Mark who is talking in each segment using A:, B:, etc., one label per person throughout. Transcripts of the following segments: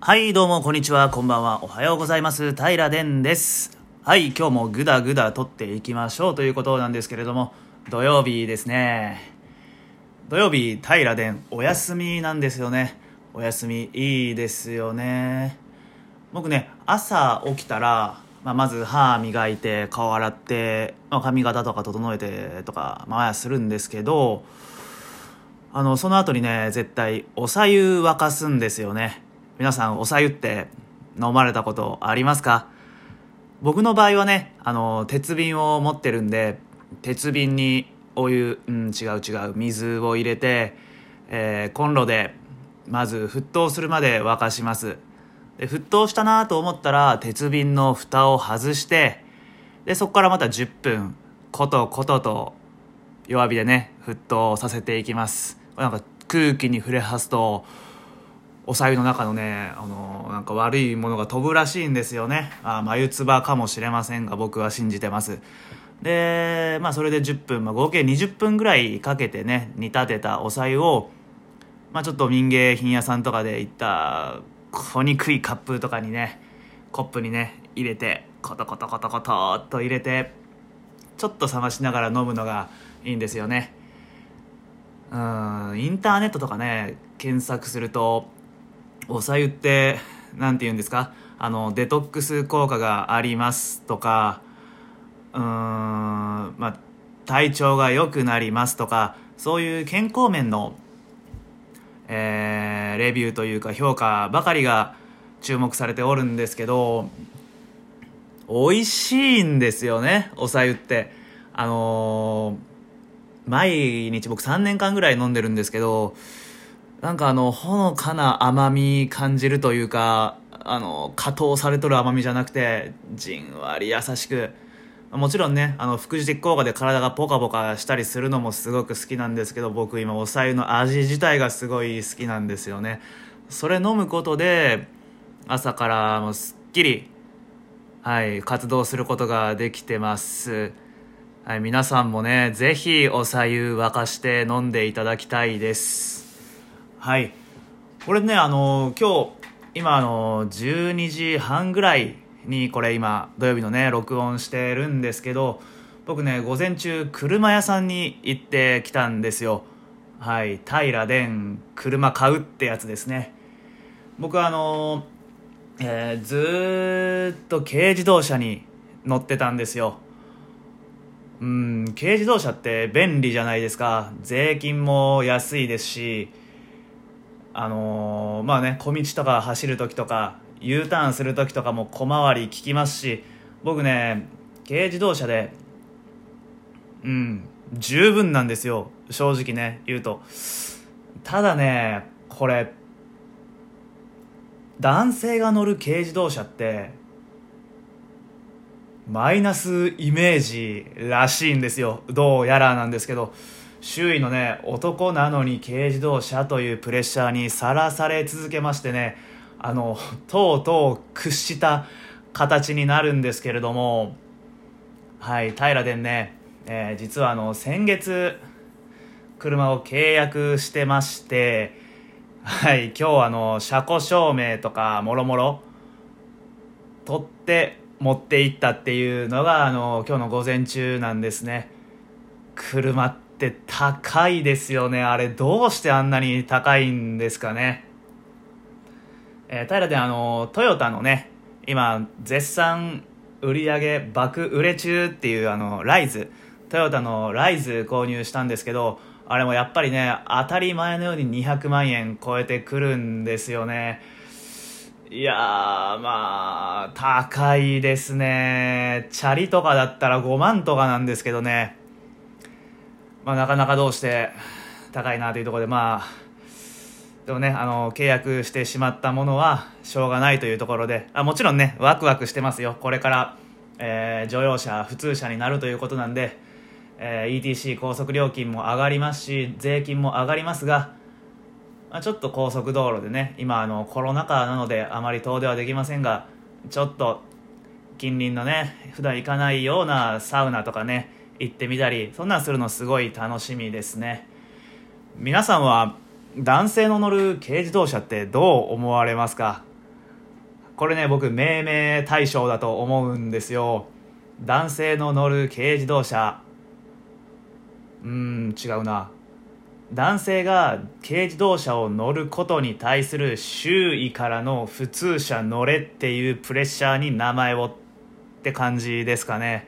A: はい、どうも、こんにちは、こんばんは、おはようございます。平殿です。はい、今日もぐだぐだ撮っていきましょうということなんですけれども、土曜日ですね。土曜日、平殿、お休みなんですよね。お休み、いいですよね。僕ね、朝起きたら、まあ、まず歯磨いて、顔洗って、まあ、髪型とか整えてとか、まあ、するんですけど、あの、その後にね、絶対、おさゆ沸かすんですよね。皆さん、おさゆって飲まれたことありますか？僕の場合はね、あの、鉄瓶を持ってるんで、鉄瓶にお湯、うん、違う違う、水を入れて、えーコンロで、まず沸騰するまで沸かします。で、沸騰したなと思ったら、鉄瓶の蓋を外して、で、そこからまた10分、ことことと弱火でね沸騰させていきますなんか空気に触れはすとおさゆの中のねあのなんか悪いものが飛ぶらしいんですよね。あ眉唾かもしれませんが僕は信じてます。でまあそれで10分、まあ、合計20分ぐらいかけてね煮立てたおさゆをまあちょっと民芸品屋さんとかで行った小にくいカップとかにねコップにね入れてコトコトコトコトっと入れてちょっと冷ましながら飲むのがいいんですよね。うんインターネットとかね検索するとおさゆってなんて言うんですか？あのデトックス効果がありますとかうーんまあ体調が良くなりますとかそういう健康面の、えーレビューというか評価ばかりが注目されておるんですけど美味しいんですよねおさゆって。あのー毎日僕3年間ぐらい飲んでるんですけどなんかあのほのかな甘み感じるというかあの加糖されとる甘みじゃなくてじんわり優しく。もちろんねあの副次的効果で体がポカポカしたりするのもすごく好きなんですけど僕今おさゆの味自体がすごい好きなんですよね。それ飲むことで朝からもうすっきりはい活動することができてます。はい、皆さんもね、ぜひおさゆ沸かして飲んでいただきたいです。はい。これね、あの、今日、今、あの、12時半ぐらいに、これ今、土曜日のね、録音してるんですけど、僕ね、午前中、車屋さんに行ってきたんですよ。はい。平殿、車買うってやつですね。僕あの、えーずっと軽自動車に乗ってたんですよ。うん軽自動車って便利じゃないですか税金も安いですしあのーまあね小道とか走る時とか U ターンする時とかも小回り利きますし僕ね軽自動車でうん十分なんですよ。正直ね言うと。ただねこれ男性が乗る軽自動車ってマイナスイメージらしいんですよ。どうやらなんですけど。周囲のね男なのに軽自動車というプレッシャーにさらされ続けましてねあのとうとう屈した形になるんですけれどもはい平殿ね、えー実はあの先月車を契約してましてはい今日あの車庫証明とかもろもろ取って持って行ったっていうのがあの今日の午前中なんですね。車って高いですよねあれどうしてあんなに高いんですかねえー、平であのトヨタのね今絶賛売り上げ爆売れ中っていうあのライズトヨタのライズ購入したんですけどあれもやっぱりね当たり前のように200万円超えてくるんですよねいやー、まあ、高いですね。チャリとかだったら5万とかなんですけどね。まあ、なかなかどうして高いなというところで、まあ、でもね、あの、契約してしまったものはしょうがないというところで、あもちろんね、ワクワクしてますよ。これから、えー乗用車、普通車になるということなんで、えー ETC 高速料金も上がりますし、税金も上がりますが、まあ、ちょっと高速道路でね今あのコロナ禍なのであまり遠出はできませんがちょっと近隣のね普段行かないようなサウナとかね行ってみたりそんなんするのすごい楽しみですね。皆さんは男性の乗る軽自動車ってどう思われますか？これね僕命名対象だと思うんですよ。男性の乗る軽自動車。うーん違うな。男性が軽自動車を乗ることに対する周囲からの普通車乗れっていうプレッシャーに名前をって感じですかね。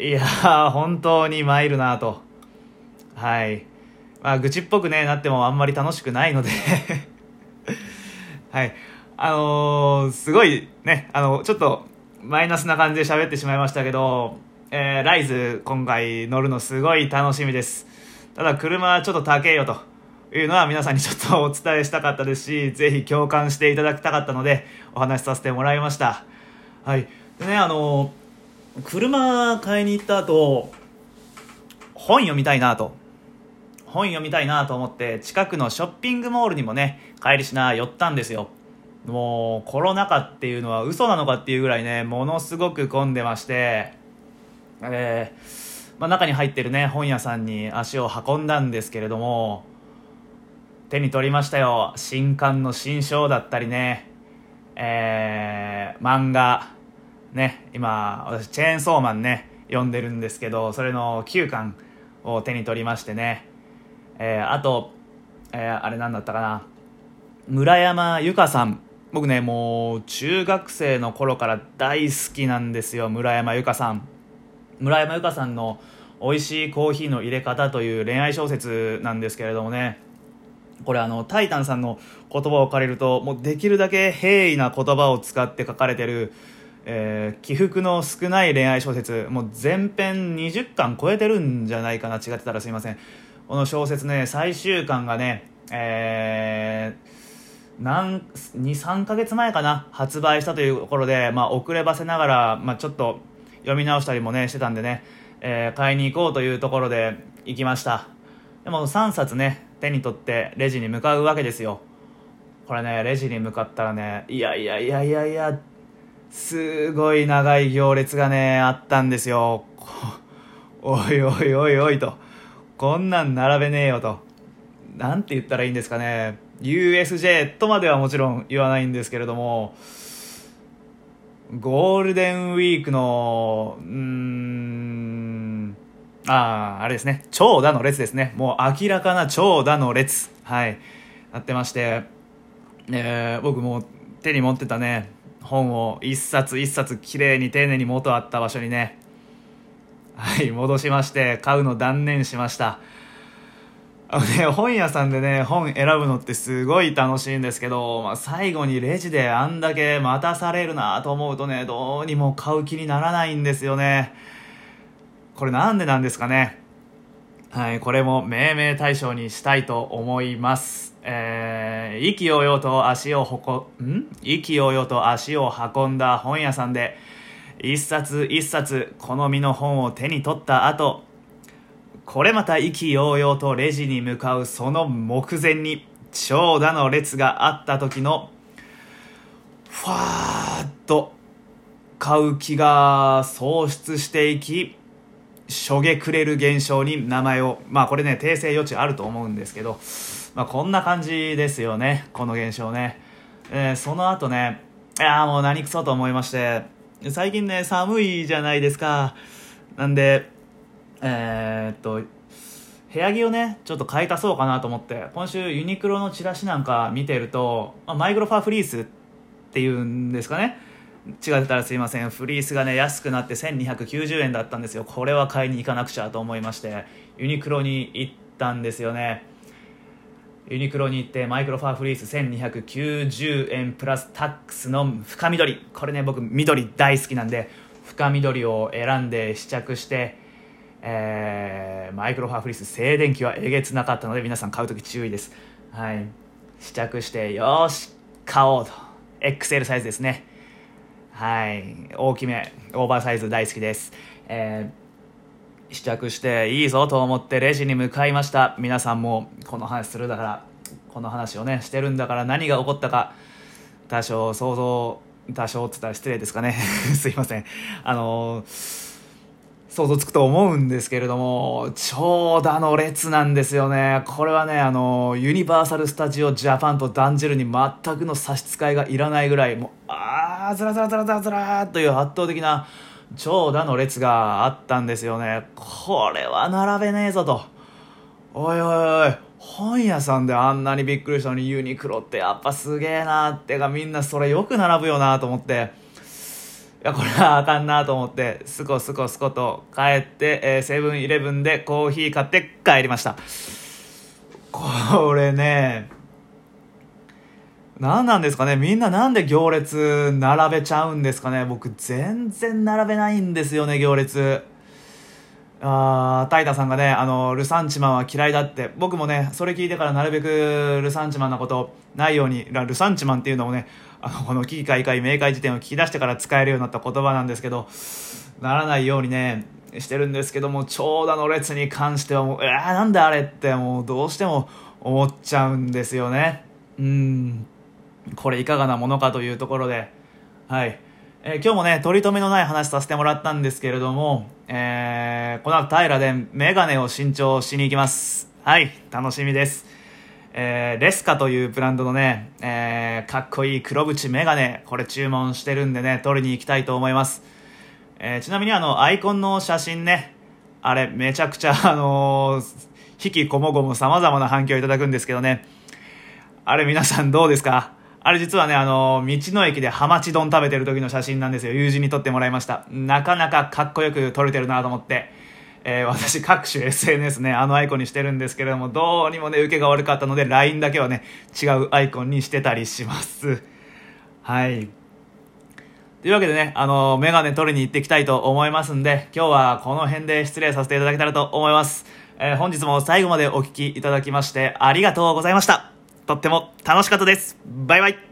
A: いやー本当に参るなと。はい。まあ愚痴っぽくねなってもあんまり楽しくないので。はい。あのー、すごいねあのちょっとマイナスな感じで喋ってしまいましたけど、えー、ライズ今回乗るのすごい楽しみです。ただ車はちょっと高えよと。いうのは皆さんにちょっとお伝えしたかったですし、ぜひ共感していただきたかったのでお話しさせてもらいました。はい。でね、あの、車買いに行った後、本読みたいなと。本読みたいなと思って近くのショッピングモールにもね、帰りしな寄ったんですよ。もうコロナ禍っていうのは嘘なのかっていうぐらいね、ものすごく混んでまして、えーまあ、中に入ってるね本屋さんに足を運んだんですけれども手に取りましたよ新刊の新章だったりねえー、漫画ね今私チェーンソーマンね読んでるんですけどそれの9巻を手に取りましてね、えー、あと、えー、あれなんだったかな村山由佳さん。僕ねもう中学生の頃から大好きなんですよ村山由佳さん。村山由佳さんの「美味しいコーヒーの入れ方」という恋愛小説なんですけれどもねこれあのタイタンさんの言葉を借りるともうできるだけ平易な言葉を使って書かれてる、えー、起伏の少ない恋愛小説もう全編20巻超えてるんじゃないかな違ってたらすいません。この小説ね最終巻がねえー、23か月前かな発売したというところで、まあ、遅ればせながら、まあ、ちょっと読み直したりもねしてたんでね、えー、買いに行こうというところで行きました。でも3冊ね手に取ってレジに向かうわけですよ。これねレジに向かったらねいやいやいやいやいやすごい長い行列がねあったんですよおいおいおいおいとこんなん並べねえよとなんて言ったらいいんですかね USJ とまではもちろん言わないんですけれどもゴールデンウィークの、うーん、ああ、あれですね。長蛇の列ですね。もう明らかな長蛇の列。はい。なってまして、えー、僕も手に持ってたね、本を一冊一冊きれいに丁寧に元あった場所にね、はい、戻しまして、買うの断念しました。あのね、本屋さんでね、本選ぶのってすごい楽しいんですけど、まあ、最後にレジであんだけ待たされるなと思うとね、どうにも買う気にならないんですよね。これなんでなんですかね。はい、これも命名対象にしたいと思います。えー、意気揚々と足をほ、ん？意気揚々と足を運んだ本屋さんで、一冊一冊好みの本を手に取った後、これまた意気揚々とレジに向かうその目前に長蛇の列があった時のファーッと買う気が喪失していきしょげくれる現象に名前をまあこれね訂正余地あると思うんですけど、まあ、こんな感じですよね。この現象ね、えー、その後ねいやもう何くそと思いまして最近ね寒いじゃないですか。なんでえー、っと部屋着をねちょっと買い足そうかなと思って今週ユニクロのチラシなんか見てると、まあ、マイクロファーフリースっていうんですかね。違ってたらすいません。フリースがね安くなって1290円だったんですよ。これは買いに行かなくちゃと思いましてユニクロに行ったんですよね。ユニクロに行ってマイクロファーフリース1290円プラスタックスの深緑。これね僕緑大好きなんで深緑を選んで試着してえー、マイクロファーフリース静電気はえげつなかったので皆さん買う時注意です、はい、試着してよし買おうと。XL サイズですね。はい。大きめオーバーサイズ大好きです、えー、試着していいぞと思ってレジに向かいました。皆さんもこの話するだからこの話をねしてるんだから何が起こったか多少想像多少って言ったら失礼ですかね。すいません。あのー想像つくと思うんですけれども、長蛇の列なんですよね。これはね、あの、ユニバーサル・スタジオ・ジャパンと断じるに全くの差し支えがいらないぐらい、もう、あー、ずらずらずらずらずらーという圧倒的な長蛇の列があったんですよね。これは並べねえぞと。おいおいおい、本屋さんであんなにびっくりしたのにユニクロってやっぱすげえなってかみんなそれよく並ぶよなと思って、いや、これはあかんなと思って、すこすこすこと帰って、え、セブンイレブンでコーヒー買って帰りました。これね、何なんですかね？みんななんで行列並べちゃうんですかね？僕全然並べないんですよね、行列。あータイタさんがね、あの、ルサンチマンは嫌いだって、僕もね、それ聞いてからなるべくルサンチマンなことないように、ルサンチマンっていうのもね、あの、この危機開会明快辞典を聞き出してから使えるようになった言葉なんですけど、ならないようにね、してるんですけども、長蛇の列に関してはもう、えー、なんであれってもうどうしても思っちゃうんですよね。うん。これいかがなものかというところで、はい。えー、今日もね、取り留めのない話させてもらったんですけれども、えー、この後平でメガネを新調しに行きます。はい、楽しみです。えー、レスカというブランドのね、えー、かっこいい黒縁メガネ、これ注文してるんでね、取りに行きたいと思います。えー、ちなみにあの、アイコンの写真ね、あれ、めちゃくちゃ、あのー、引きこもごも様々な反響いただくんですけどね、あれ皆さんどうですか？あれ実はね、あの、道の駅でハマチ丼食べてる時の写真なんですよ。友人に撮ってもらいました。なかなかかっこよく撮れてるなと思って。えー、私各種 SNS ね、あのアイコンにしてるんですけれども、どうにもね、受けが悪かったので、LINE だけはね、違うアイコンにしてたりします。はい。というわけでね、あの、メガネ取りに行っていきたいと思いますんで、今日はこの辺で失礼させていただけたらと思います。えー、本日も最後までお聴きいただきまして、ありがとうございました。とっても楽しかったです。バイバイ。